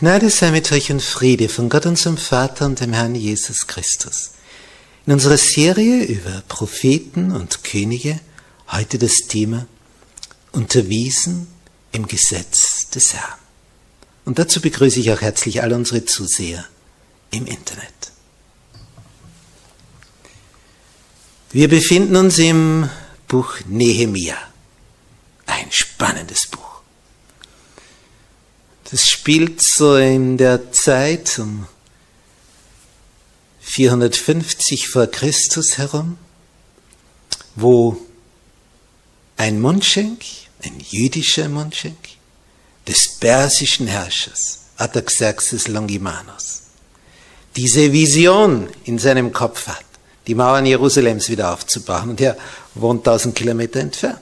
Gnade sei mit euch und Friede von Gott unserem Vater und dem Herrn Jesus Christus. In unserer Serie über Propheten und Könige heute das Thema Unterwiesen im Gesetz des Herrn. Und dazu begrüße ich auch herzlich alle unsere Zuseher im Internet. Wir befinden uns im Buch Nehemia. Ein spannendes Buch. Das spielt so in der Zeit um 450 vor Christus herum, wo ein Mundschenk, ein jüdischer Mundschenk, des persischen Herrschers Artaxerxes Longimanus, diese Vision in seinem Kopf hat, die Mauern Jerusalems wieder aufzubauen. Und er wohnt 1000 Kilometer entfernt.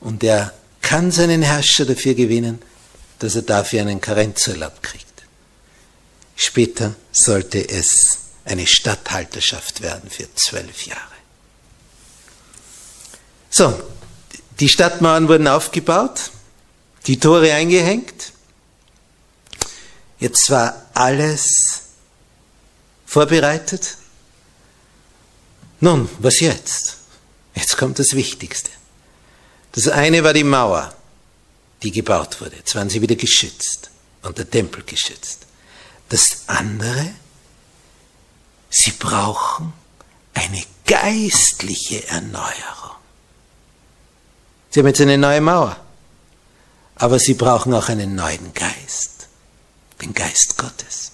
Und er kann seinen Herrscher dafür gewinnen, dass er dafür einen Karenzurlaub kriegt. Später sollte es eine Statthalterschaft werden für zwölf Jahre. So, die Stadtmauern wurden aufgebaut, die Tore eingehängt. Jetzt war alles vorbereitet. Nun, was jetzt? Jetzt kommt das Wichtigste. Das eine war die Mauer die gebaut wurde. Jetzt waren sie wieder geschützt und der Tempel geschützt. Das andere, sie brauchen eine geistliche Erneuerung. Sie haben jetzt eine neue Mauer, aber sie brauchen auch einen neuen Geist, den Geist Gottes.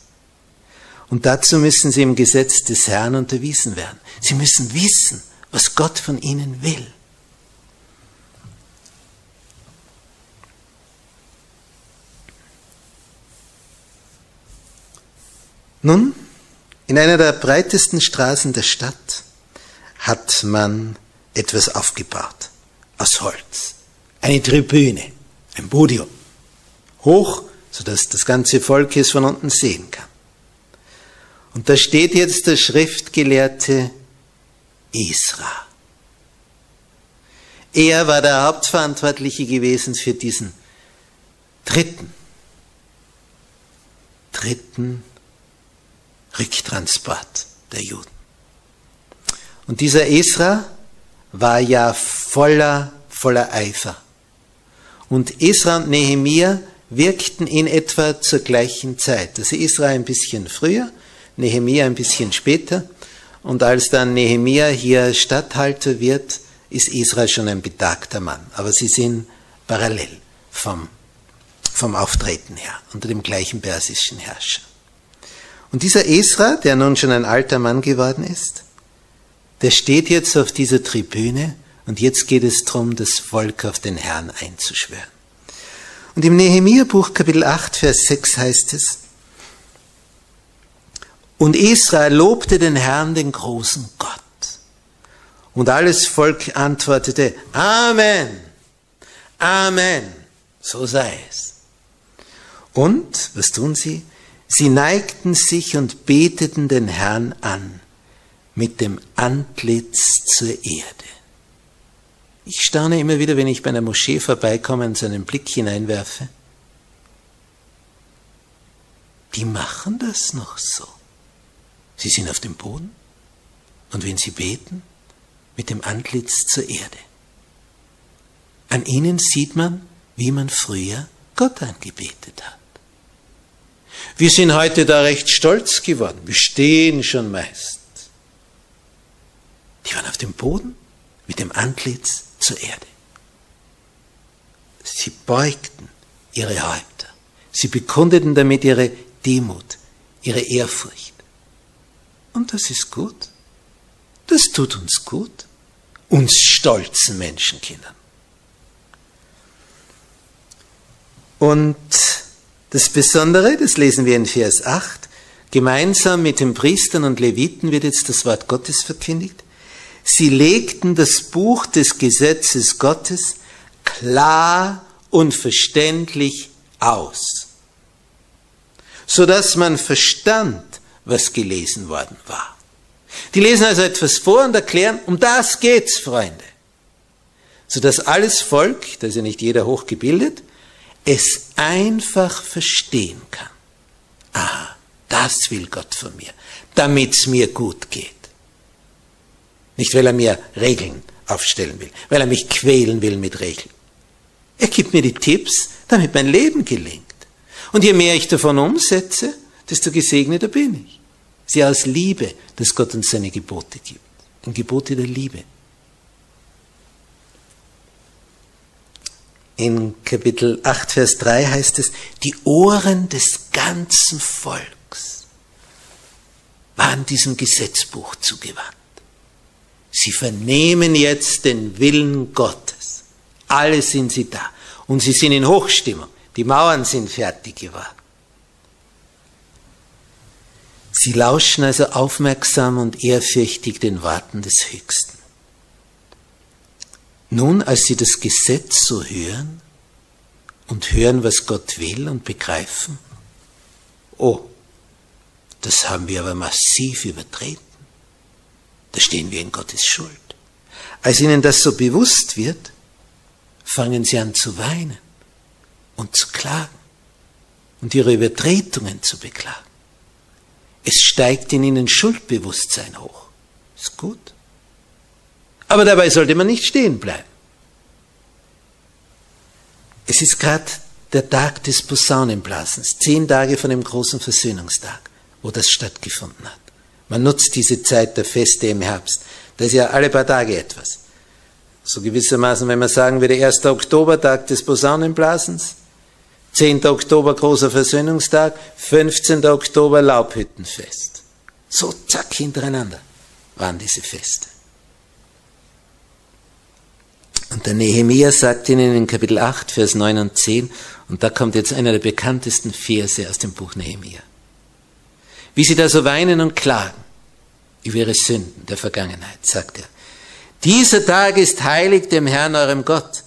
Und dazu müssen sie im Gesetz des Herrn unterwiesen werden. Sie müssen wissen, was Gott von ihnen will. Nun, in einer der breitesten Straßen der Stadt hat man etwas aufgebaut aus Holz. Eine Tribüne, ein Podium. Hoch, sodass das ganze Volk es von unten sehen kann. Und da steht jetzt der Schriftgelehrte Isra. Er war der Hauptverantwortliche gewesen für diesen dritten, dritten Rücktransport der Juden. Und dieser Esra war ja voller, voller Eifer. Und Esra und Nehemia wirkten in etwa zur gleichen Zeit. Also Esra ein bisschen früher, Nehemia ein bisschen später. Und als dann Nehemia hier Statthalter wird, ist Esra schon ein betagter Mann. Aber sie sind parallel vom, vom Auftreten her, unter dem gleichen persischen Herrscher. Und dieser Esra, der nun schon ein alter Mann geworden ist, der steht jetzt auf dieser Tribüne und jetzt geht es darum, das Volk auf den Herrn einzuschwören. Und im Nehemiah-Buch Kapitel 8, Vers 6 heißt es, Und Israel lobte den Herrn, den großen Gott. Und alles Volk antwortete, Amen, Amen, so sei es. Und, was tun sie? Sie neigten sich und beteten den Herrn an mit dem Antlitz zur Erde. Ich staune immer wieder, wenn ich bei einer Moschee vorbeikomme und so einen Blick hineinwerfe. Die machen das noch so. Sie sind auf dem Boden und wenn sie beten, mit dem Antlitz zur Erde. An ihnen sieht man, wie man früher Gott angebetet hat. Wir sind heute da recht stolz geworden. Wir stehen schon meist. Die waren auf dem Boden mit dem Antlitz zur Erde. Sie beugten ihre Häupter. Sie bekundeten damit ihre Demut, ihre Ehrfurcht. Und das ist gut. Das tut uns gut, uns stolzen Menschenkindern. Und das Besondere, das lesen wir in Vers 8, gemeinsam mit den Priestern und Leviten wird jetzt das Wort Gottes verkündigt. Sie legten das Buch des Gesetzes Gottes klar und verständlich aus, so dass man verstand, was gelesen worden war. Die lesen also etwas vor und erklären, um das geht's, Freunde. So dass alles Volk, da ist ja nicht jeder hochgebildet, es einfach verstehen kann. Aha, das will Gott von mir, damit's mir gut geht. Nicht, weil er mir Regeln aufstellen will, weil er mich quälen will mit Regeln. Er gibt mir die Tipps, damit mein Leben gelingt. Und je mehr ich davon umsetze, desto gesegneter bin ich. Sie aus Liebe, dass Gott uns seine Gebote gibt. Und Gebote der Liebe. In Kapitel 8, Vers 3 heißt es, die Ohren des ganzen Volks waren diesem Gesetzbuch zugewandt. Sie vernehmen jetzt den Willen Gottes. Alle sind sie da. Und sie sind in Hochstimmung. Die Mauern sind fertig geworden. Sie lauschen also aufmerksam und ehrfürchtig den Worten des Höchsten. Nun, als sie das Gesetz so hören und hören, was Gott will und begreifen, oh, das haben wir aber massiv übertreten. Da stehen wir in Gottes Schuld. Als ihnen das so bewusst wird, fangen sie an zu weinen und zu klagen und ihre Übertretungen zu beklagen. Es steigt in ihnen Schuldbewusstsein hoch. Ist gut. Aber dabei sollte man nicht stehen bleiben. Es ist gerade der Tag des Posaunenblasens, zehn Tage von dem großen Versöhnungstag, wo das stattgefunden hat. Man nutzt diese Zeit der Feste im Herbst. Da ist ja alle paar Tage etwas. So gewissermaßen, wenn man sagen würde, 1. Oktober, Tag des Posaunenblasens, 10. Oktober, großer Versöhnungstag, 15. Oktober, Laubhüttenfest. So zack hintereinander waren diese Feste. Und der Nehemiah sagt ihnen in Kapitel 8, Vers 9 und 10, und da kommt jetzt einer der bekanntesten Verse aus dem Buch Nehemiah. Wie sie da so weinen und klagen über ihre Sünden der Vergangenheit, sagt er. Dieser Tag ist heilig dem Herrn eurem Gott.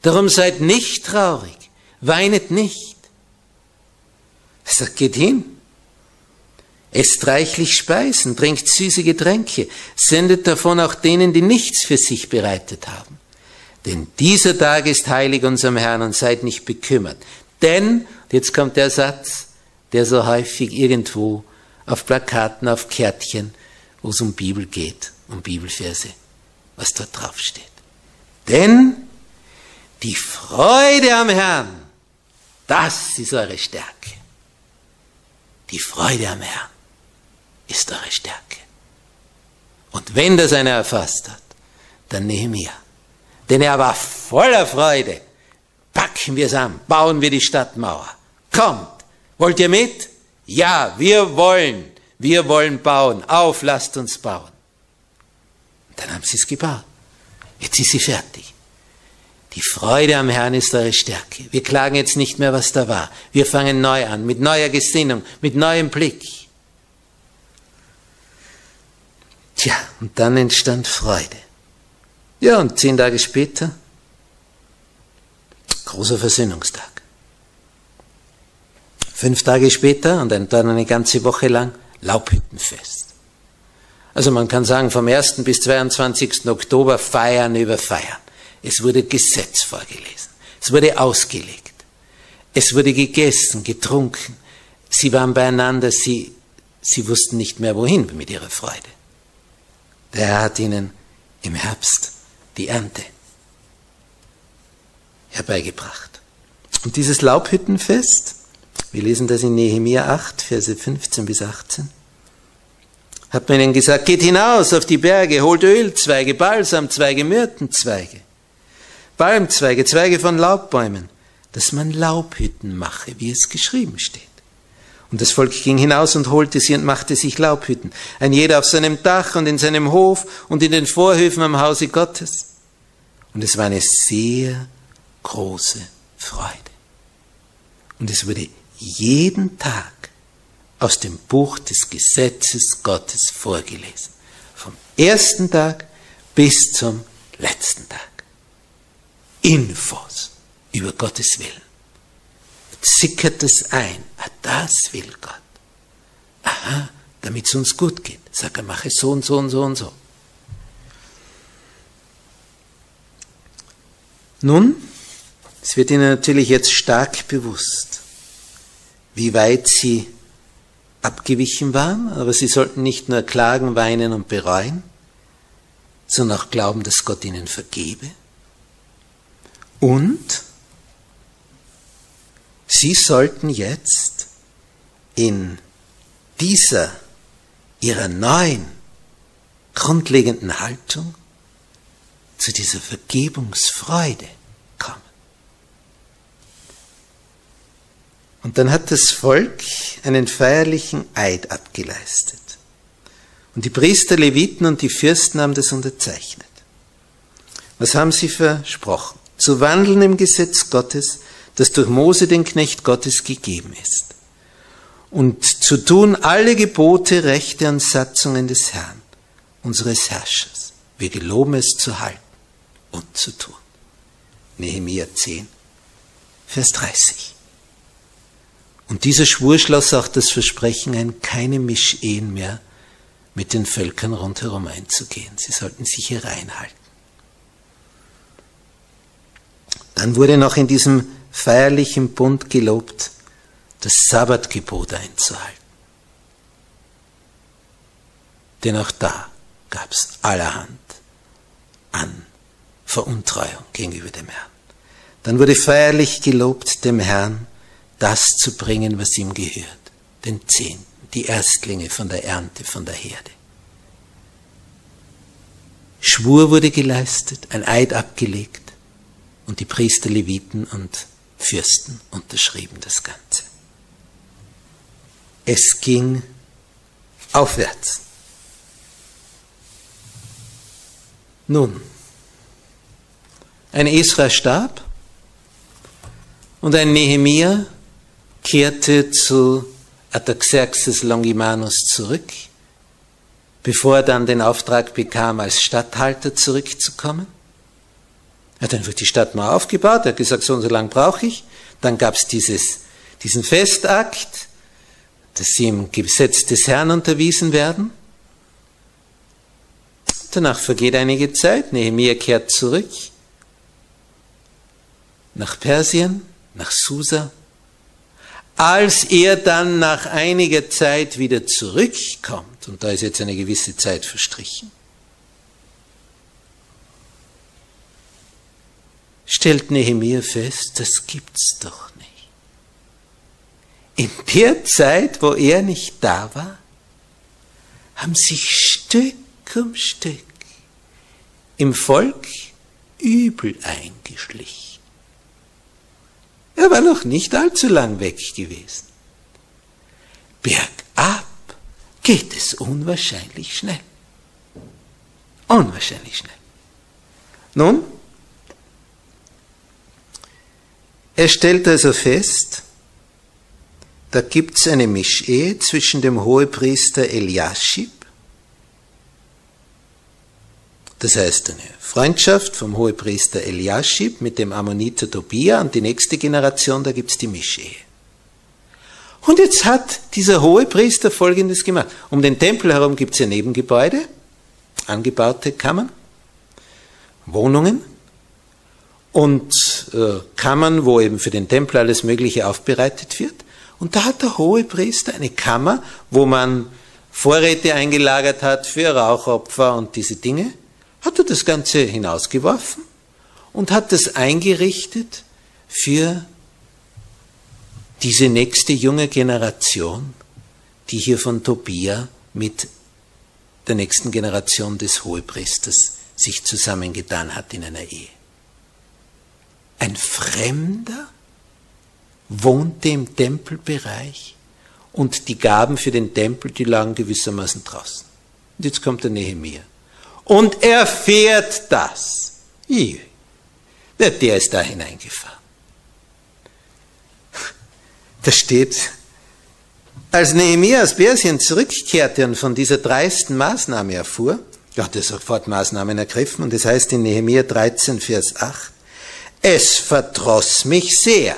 Darum seid nicht traurig, weinet nicht. Er sagt, geht hin, esst reichlich Speisen, trinkt süße Getränke, sendet davon auch denen, die nichts für sich bereitet haben. Denn dieser Tag ist heilig unserem Herrn und seid nicht bekümmert. Denn, jetzt kommt der Satz, der so häufig irgendwo auf Plakaten, auf Kärtchen, wo es um Bibel geht, um Bibelverse, was dort drauf steht. Denn die Freude am Herrn, das ist eure Stärke. Die Freude am Herrn ist eure Stärke. Und wenn das einer erfasst hat, dann Nehemiah. Denn er war voller Freude. Packen wir es an, bauen wir die Stadtmauer. Kommt, wollt ihr mit? Ja, wir wollen, wir wollen bauen. Auf, lasst uns bauen. Und dann haben sie es gebaut. Jetzt ist sie fertig. Die Freude am Herrn ist eure Stärke. Wir klagen jetzt nicht mehr, was da war. Wir fangen neu an, mit neuer Gesinnung, mit neuem Blick. Tja, und dann entstand Freude. Ja, und zehn Tage später, großer Versöhnungstag. Fünf Tage später und dann eine ganze Woche lang Laubhüttenfest. Also man kann sagen, vom 1. bis 22. Oktober feiern über feiern. Es wurde Gesetz vorgelesen. Es wurde ausgelegt. Es wurde gegessen, getrunken. Sie waren beieinander, sie, sie wussten nicht mehr wohin mit ihrer Freude. Der Herr hat ihnen im Herbst die Ernte herbeigebracht. Und dieses Laubhüttenfest, wir lesen das in Nehemiah 8, Verse 15 bis 18, hat man ihnen gesagt, geht hinaus auf die Berge, holt Ölzweige, Balsamzweige, Myrtenzweige, Palmzweige, Zweige von Laubbäumen, dass man Laubhütten mache, wie es geschrieben steht. Und das Volk ging hinaus und holte sie und machte sich Laubhütten, ein jeder auf seinem Dach und in seinem Hof und in den Vorhöfen am Hause Gottes. Und es war eine sehr große Freude. Und es wurde jeden Tag aus dem Buch des Gesetzes Gottes vorgelesen. Vom ersten Tag bis zum letzten Tag. Infos über Gottes Willen. Sickert es ein. Ah, das will Gott. Aha, damit es uns gut geht. Sag er, mache so und so und so und so. Nun, es wird Ihnen natürlich jetzt stark bewusst, wie weit Sie abgewichen waren, aber Sie sollten nicht nur klagen, weinen und bereuen, sondern auch glauben, dass Gott Ihnen vergebe. Und Sie sollten jetzt in dieser Ihrer neuen, grundlegenden Haltung zu dieser Vergebungsfreude kommen. Und dann hat das Volk einen feierlichen Eid abgeleistet. Und die Priester, Leviten und die Fürsten haben das unterzeichnet. Was haben sie versprochen? Zu wandeln im Gesetz Gottes, das durch Mose den Knecht Gottes gegeben ist. Und zu tun alle Gebote, Rechte und Satzungen des Herrn, unseres Herrschers. Wir geloben es zu halten und zu tun. Nehemiah 10, Vers 30. Und dieser Schwur schloss auch das Versprechen ein, keine Mischehen mehr mit den Völkern rundherum einzugehen. Sie sollten sich hier reinhalten. Dann wurde noch in diesem feierlichen Bund gelobt, das Sabbatgebot einzuhalten. Denn auch da gab es allerhand an Veruntreuung gegenüber dem Herrn. Dann wurde feierlich gelobt, dem Herrn das zu bringen, was ihm gehört, den Zehnten, die Erstlinge von der Ernte, von der Herde. Schwur wurde geleistet, ein Eid abgelegt und die Priester, Leviten und Fürsten unterschrieben das Ganze. Es ging aufwärts. Nun, ein Esra starb und ein Nehemia kehrte zu Artaxerxes Longimanus zurück, bevor er dann den Auftrag bekam, als Statthalter zurückzukommen. Er hat einfach die Stadt mal aufgebaut, er hat gesagt, so und so lang brauche ich. Dann gab es diesen Festakt, dass sie im Gesetz des Herrn unterwiesen werden. Danach vergeht einige Zeit, Nehemiah kehrt zurück nach Persien, nach Susa. Als er dann nach einiger Zeit wieder zurückkommt, und da ist jetzt eine gewisse Zeit verstrichen, stellt Nehemiah fest, das gibt's doch nicht. In der Zeit, wo er nicht da war, haben sich Stück um Stück im Volk übel eingeschlichen. Er war noch nicht allzu lang weg gewesen. Bergab geht es unwahrscheinlich schnell. Unwahrscheinlich schnell. Nun, Er stellt also fest, da gibt es eine Mischehe zwischen dem Hohepriester Eliashib Das heißt, eine Freundschaft vom Hohepriester Eliaschib mit dem Ammoniter Tobia und die nächste Generation, da gibt's die Mischehe. Und jetzt hat dieser Hohepriester Folgendes gemacht. Um den Tempel herum gibt's ja Nebengebäude, angebaute Kammern, Wohnungen und äh, Kammern, wo eben für den Tempel alles Mögliche aufbereitet wird. Und da hat der Hohepriester eine Kammer, wo man Vorräte eingelagert hat für Rauchopfer und diese Dinge, hat er das Ganze hinausgeworfen und hat das eingerichtet für diese nächste junge Generation, die hier von Tobia mit der nächsten Generation des Hohepriesters sich zusammengetan hat in einer Ehe. Ein Fremder wohnte im Tempelbereich und die Gaben für den Tempel, die lagen gewissermaßen draußen. Und jetzt kommt der Nehemiah. Und er fährt das. Der, der ist da hineingefahren. Da steht, als Nehemiah aus Persien zurückkehrte und von dieser dreisten Maßnahme erfuhr, hat er sofort Maßnahmen ergriffen und das heißt in Nehemiah 13, Vers 8, es verdross mich sehr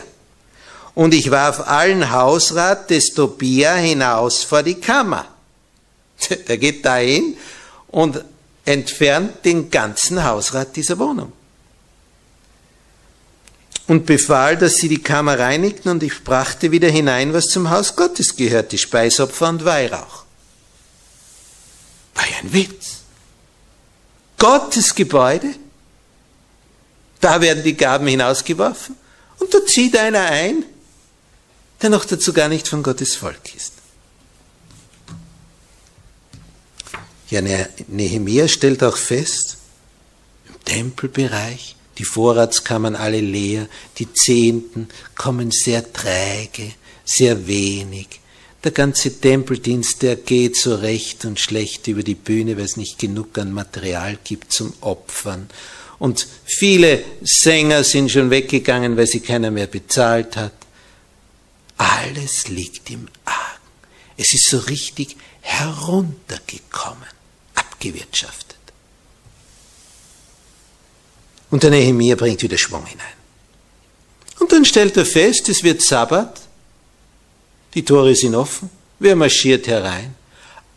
und ich warf allen Hausrat des Tobia hinaus vor die Kammer. Der geht dahin und entfernt den ganzen Hausrat dieser Wohnung. Und befahl, dass sie die Kammer reinigten und ich brachte wieder hinein, was zum Haus Gottes gehört, die Speisopfer und Weihrauch. War ja ein Witz. Gottes Gebäude, da werden die Gaben hinausgeworfen und da zieht einer ein, der noch dazu gar nicht von Gottes Volk ist. Ja, Nehemiah stellt auch fest, im Tempelbereich, die Vorratskammern alle leer, die Zehnten kommen sehr träge, sehr wenig. Der ganze Tempeldienst, der geht so recht und schlecht über die Bühne, weil es nicht genug an Material gibt zum Opfern. Und viele Sänger sind schon weggegangen, weil sie keiner mehr bezahlt hat. Alles liegt im Argen. Es ist so richtig heruntergekommen, abgewirtschaftet. Und der Nehemiah bringt wieder Schwung hinein. Und dann stellt er fest, es wird Sabbat, die Tore sind offen, wer marschiert herein?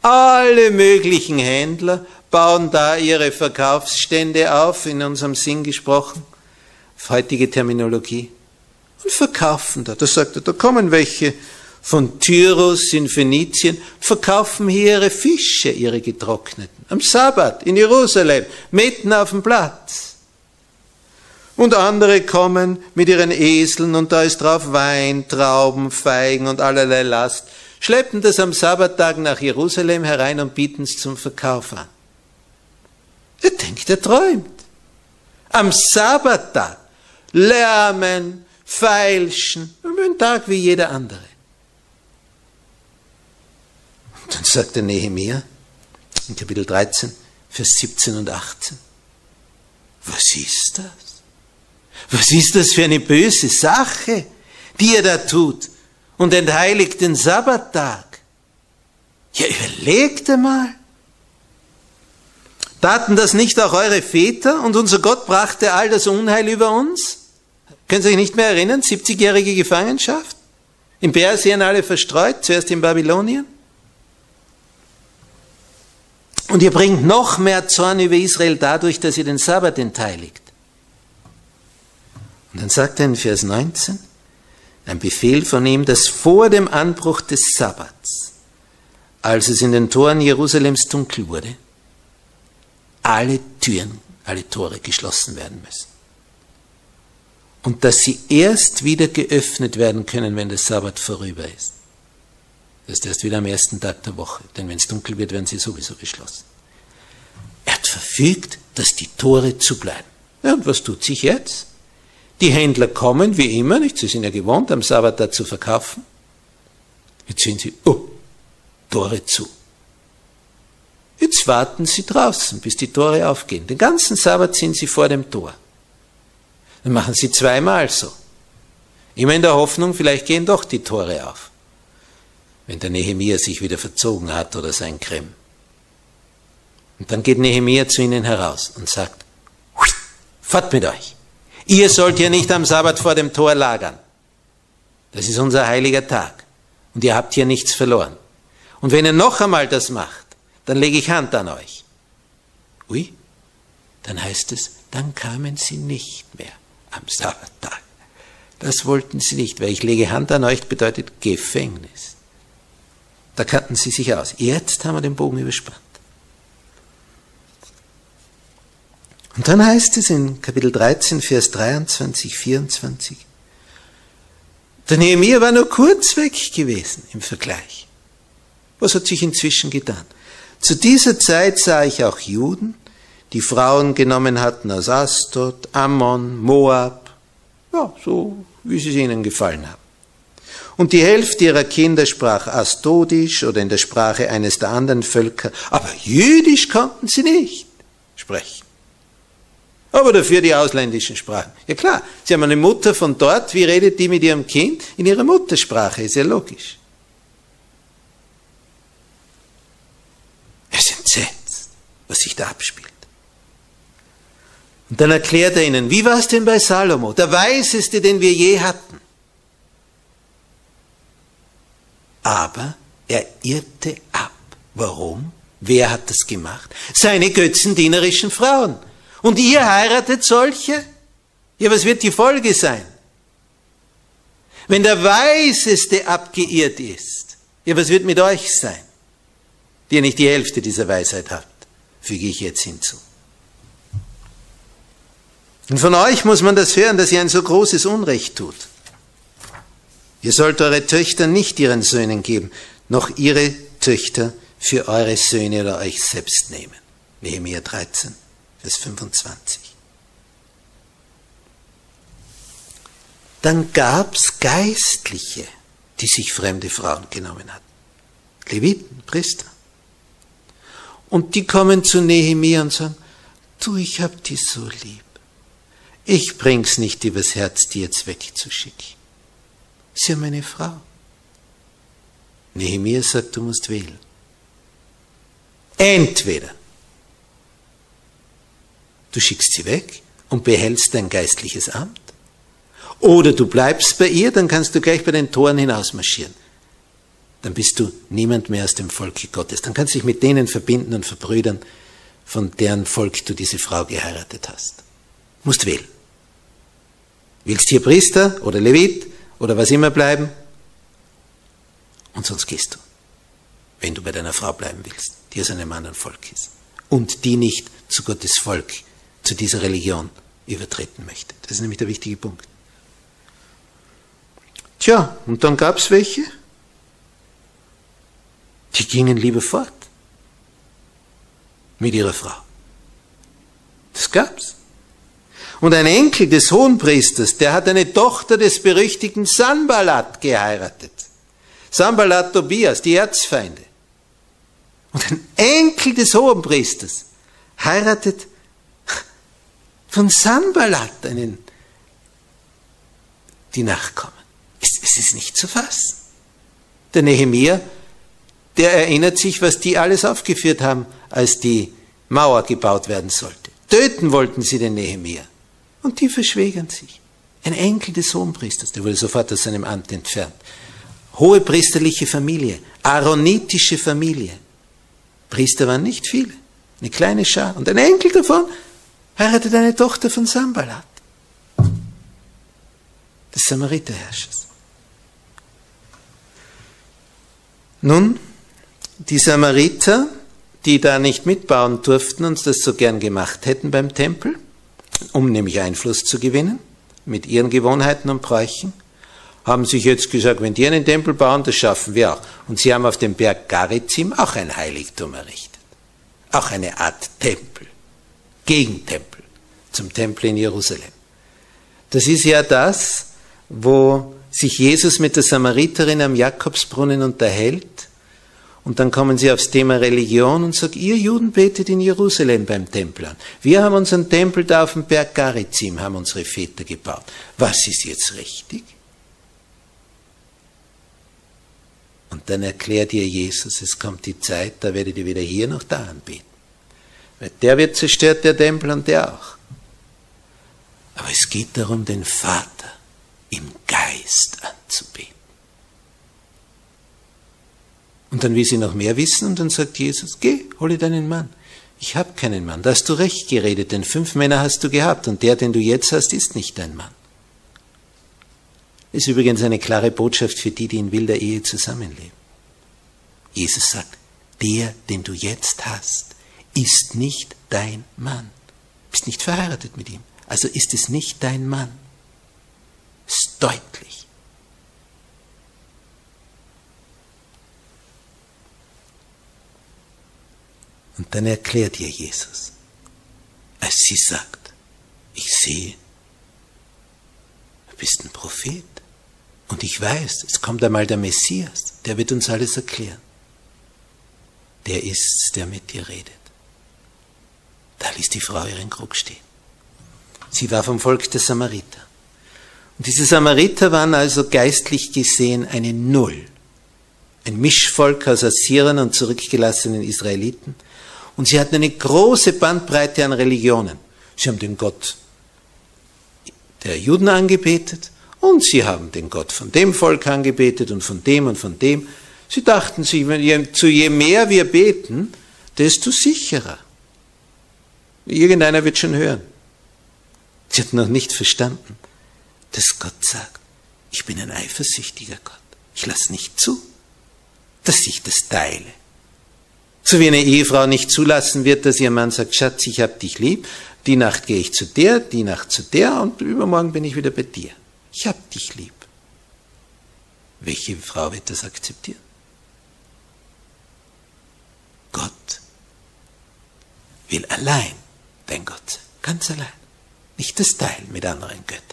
Alle möglichen Händler bauen da ihre Verkaufsstände auf, in unserem Sinn gesprochen, auf heutige Terminologie und verkaufen da. Da sagt er, da kommen welche von Tyrus in Phönizien, verkaufen hier ihre Fische, ihre getrockneten, am Sabbat in Jerusalem, mitten auf dem Platz. Und andere kommen mit ihren Eseln und da ist drauf Wein, Trauben, Feigen und allerlei Last, schleppen das am Sabbattag nach Jerusalem herein und bieten es zum Verkauf an. Er denkt, er träumt. Am Sabbattag lärmen, feilschen, ein Tag wie jeder andere. Dann sagt der Nehemiah in Kapitel 13, Vers 17 und 18, was ist das? Was ist das für eine böse Sache, die ihr da tut und entheiligt den Sabbattag? Ja, überlegt einmal. Taten das nicht auch eure Väter und unser Gott brachte all das Unheil über uns? Können Sie sich nicht mehr erinnern? 70-jährige Gefangenschaft? In Persien alle verstreut, zuerst in Babylonien? Und ihr bringt noch mehr Zorn über Israel dadurch, dass ihr den Sabbat entheiligt. Und dann sagt er in Vers 19, ein Befehl von ihm, dass vor dem Anbruch des Sabbats, als es in den Toren Jerusalems dunkel wurde, alle Türen, alle Tore geschlossen werden müssen und dass sie erst wieder geöffnet werden können, wenn der Sabbat vorüber ist. Das ist erst wieder am ersten Tag der Woche, denn wenn es dunkel wird, werden sie sowieso geschlossen. Er hat verfügt, dass die Tore zubleiben. Ja, und was tut sich jetzt? Die Händler kommen, wie immer, nicht? Sie sind ja gewohnt, am Sabbat da zu verkaufen. Jetzt sehen sie, oh, Tore zu. Jetzt warten sie draußen, bis die Tore aufgehen. Den ganzen Sabbat sind sie vor dem Tor. Dann machen sie zweimal so. Immer in der Hoffnung, vielleicht gehen doch die Tore auf. Wenn der Nehemiah sich wieder verzogen hat oder sein Krim. Und dann geht Nehemia zu ihnen heraus und sagt, fort mit euch. Ihr sollt ja nicht am Sabbat vor dem Tor lagern. Das ist unser heiliger Tag. Und ihr habt hier nichts verloren. Und wenn ihr noch einmal das macht, dann lege ich Hand an euch. Ui, dann heißt es, dann kamen sie nicht mehr am Sabbattag. Das wollten sie nicht, weil ich lege Hand an euch bedeutet Gefängnis. Da kannten sie sich aus. Jetzt haben wir den Bogen überspannt. Und dann heißt es in Kapitel 13, Vers 23, 24, der Nehemiah war nur kurz weg gewesen im Vergleich. Was hat sich inzwischen getan? Zu dieser Zeit sah ich auch Juden, die Frauen genommen hatten aus Astot, Ammon, Moab, ja, so wie sie es ihnen gefallen haben. Und die Hälfte ihrer Kinder sprach Astodisch oder in der Sprache eines der anderen Völker, aber Jüdisch konnten sie nicht sprechen. Aber dafür die ausländischen Sprachen. Ja klar, sie haben eine Mutter von dort, wie redet die mit ihrem Kind? In ihrer Muttersprache, ist ja logisch. Er ist entsetzt, was sich da abspielt. Und dann erklärt er ihnen, wie war es denn bei Salomo, der Weiseste, den wir je hatten? Aber er irrte ab. Warum? Wer hat das gemacht? Seine götzendienerischen Frauen. Und ihr heiratet solche? Ja, was wird die Folge sein? Wenn der Weiseste abgeirrt ist, ja, was wird mit euch sein? Die ihr nicht die Hälfte dieser Weisheit habt, füge ich jetzt hinzu. Und von euch muss man das hören, dass ihr ein so großes Unrecht tut. Ihr sollt eure Töchter nicht ihren Söhnen geben, noch ihre Töchter für eure Söhne oder euch selbst nehmen. Nehemiah 13, Vers 25. Dann gab's Geistliche, die sich fremde Frauen genommen hatten. Leviten, Priester. Und die kommen zu Nehemiah und sagen, du, ich hab die so lieb. Ich bring's nicht übers Herz, die jetzt wegzuschicken. Sie ja meine Frau. Nehemiah sagt, du musst wählen. Entweder du schickst sie weg und behältst dein geistliches Amt, oder du bleibst bei ihr, dann kannst du gleich bei den Toren hinausmarschieren. Dann bist du niemand mehr aus dem Volke Gottes. Dann kannst du dich mit denen verbinden und verbrüdern, von deren Volk du diese Frau geheiratet hast. Musst wählen. Willst hier Priester oder Levit oder was immer bleiben? Und sonst gehst du, wenn du bei deiner Frau bleiben willst, die aus einem anderen Volk ist und die nicht zu Gottes Volk, zu dieser Religion übertreten möchte. Das ist nämlich der wichtige Punkt. Tja, und dann gab es welche, die gingen lieber fort mit ihrer Frau. Das gab's. Und ein Enkel des Hohenpriesters, der hat eine Tochter des berüchtigten Sanballat geheiratet. Sanballat Tobias, die Erzfeinde. Und ein Enkel des Hohenpriesters heiratet von Sanballat einen, die Nachkommen. Es, ist nicht zu fassen. Der Nehemiah, der erinnert sich, was die alles aufgeführt haben, als die Mauer gebaut werden sollte. Töten wollten sie den Nehemiah. Und die verschwägern sich. Ein Enkel des Hohenpriesters, der wurde sofort aus seinem Amt entfernt. Hohe priesterliche Familie, aaronitische Familie. Priester waren nicht viele, eine kleine Schar. Und ein Enkel davon heiratet eine Tochter von Sambalat, des Samariterherrschers. Nun, die Samariter, die da nicht mitbauen durften und das so gern gemacht hätten beim Tempel, um nämlich Einfluss zu gewinnen mit ihren Gewohnheiten und Bräuchen, haben sich jetzt gesagt, wenn die einen Tempel bauen, das schaffen wir auch. Und sie haben auf dem Berg Garizim auch ein Heiligtum errichtet. Auch eine Art Tempel. Gegentempel zum Tempel in Jerusalem. Das ist ja das, wo sich Jesus mit der Samariterin am Jakobsbrunnen unterhält und dann kommen sie aufs Thema Religion und sagen, ihr Juden betet in Jerusalem beim Tempel an. Wir haben unseren Tempel da auf dem Berg Garizim, haben unsere Väter gebaut. Was ist jetzt richtig? Und dann erklärt ihr Jesus, es kommt die Zeit, da werdet ihr weder hier noch da anbeten. Weil der wird zerstört, der Tempel und der auch. Aber es geht darum, den Vater im Geist anzubeten. Und dann will sie noch mehr wissen und dann sagt Jesus, geh, hole deinen Mann. Ich habe keinen Mann. Da hast du recht geredet, denn fünf Männer hast du gehabt und der, den du jetzt hast, ist nicht dein Mann. Ist übrigens eine klare Botschaft für die, die in wilder Ehe zusammenleben. Jesus sagt, der, den du jetzt hast, ist nicht dein Mann. Bist nicht verheiratet mit ihm. Also ist es nicht dein Mann. Ist deutlich. Und dann erklärt ihr Jesus, als sie sagt, ich sehe, du bist ein Prophet. Und ich weiß, es kommt einmal der Messias, der wird uns alles erklären. Der ist's, der mit dir redet. Da ließ die Frau ihren Krug stehen. Sie war vom Volk der Samariter. Und diese Samariter waren also geistlich gesehen eine Null. Ein Mischvolk aus Assyrern und zurückgelassenen Israeliten. Und sie hatten eine große Bandbreite an Religionen. Sie haben den Gott der Juden angebetet und sie haben den Gott von dem Volk angebetet und von dem und von dem. Sie dachten sich, zu je mehr wir beten, desto sicherer. Irgendeiner wird schon hören. Sie hatten noch nicht verstanden, dass Gott sagt, ich bin ein eifersüchtiger Gott. Ich lasse nicht zu, dass ich das teile. So wie eine Ehefrau nicht zulassen wird, dass ihr Mann sagt, Schatz, ich hab dich lieb, die Nacht gehe ich zu der, die Nacht zu der und übermorgen bin ich wieder bei dir. Ich hab dich lieb. Welche Frau wird das akzeptieren? Gott will allein dein Gott sein, ganz allein. Nicht das Teilen mit anderen Göttern.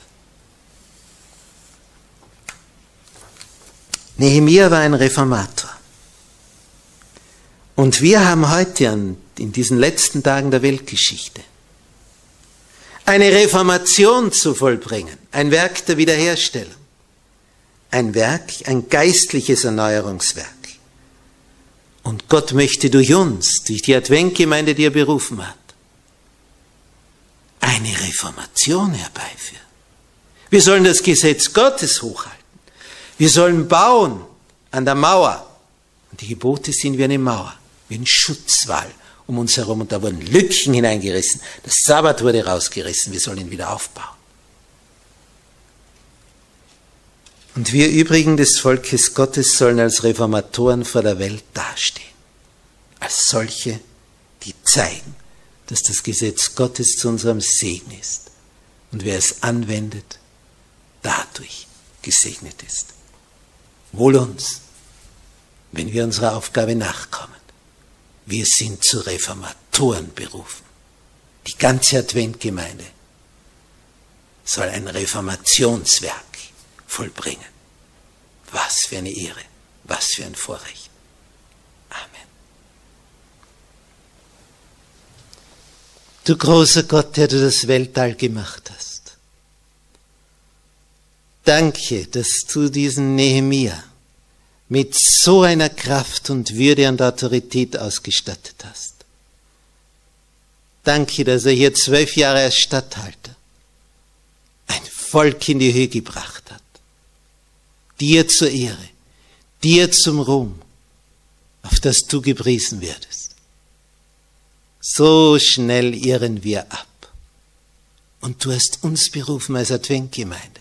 Nehemiah war ein Reformator. Und wir haben heute an, in diesen letzten Tagen der Weltgeschichte eine Reformation zu vollbringen, ein Werk der Wiederherstellung, ein Werk, ein geistliches Erneuerungswerk. Und Gott möchte durch uns, durch die Adventgemeinde, die er berufen hat, eine Reformation herbeiführen. Wir sollen das Gesetz Gottes hochhalten. Wir sollen bauen an der Mauer. Und die Gebote sind wie eine Mauer wie ein Schutzwall um uns herum und da wurden Lücken hineingerissen. Das Sabbat wurde rausgerissen, wir sollen ihn wieder aufbauen. Und wir übrigen des Volkes Gottes sollen als Reformatoren vor der Welt dastehen. Als solche, die zeigen, dass das Gesetz Gottes zu unserem Segen ist. Und wer es anwendet, dadurch gesegnet ist. Wohl uns, wenn wir unserer Aufgabe nachkommen. Wir sind zu Reformatoren berufen. Die ganze Adventgemeinde soll ein Reformationswerk vollbringen. Was für eine Ehre, was für ein Vorrecht. Amen. Du großer Gott, der du das Weltall gemacht hast. Danke, dass du diesen Nehemiah mit so einer Kraft und Würde und Autorität ausgestattet hast. Danke, dass er hier zwölf Jahre als Statthalter ein Volk in die Höhe gebracht hat. Dir zur Ehre, dir zum Ruhm, auf das du gepriesen werdest. So schnell irren wir ab. Und du hast uns berufen als Adventgemeinde,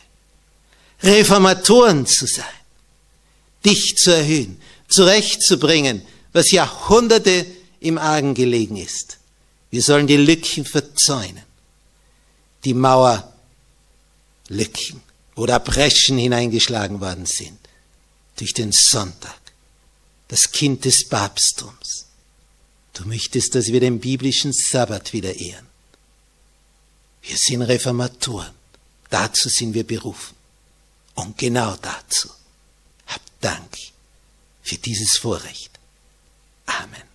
Reformatoren zu sein dich zu erhöhen, zurechtzubringen, was Jahrhunderte im Argen gelegen ist. Wir sollen die Lücken verzäunen, die Mauerlücken oder Breschen hineingeschlagen worden sind durch den Sonntag, das Kind des Papsttums. Du möchtest, dass wir den biblischen Sabbat wieder ehren. Wir sind Reformatoren. Dazu sind wir berufen. Und genau dazu Dank für dieses Vorrecht. Amen.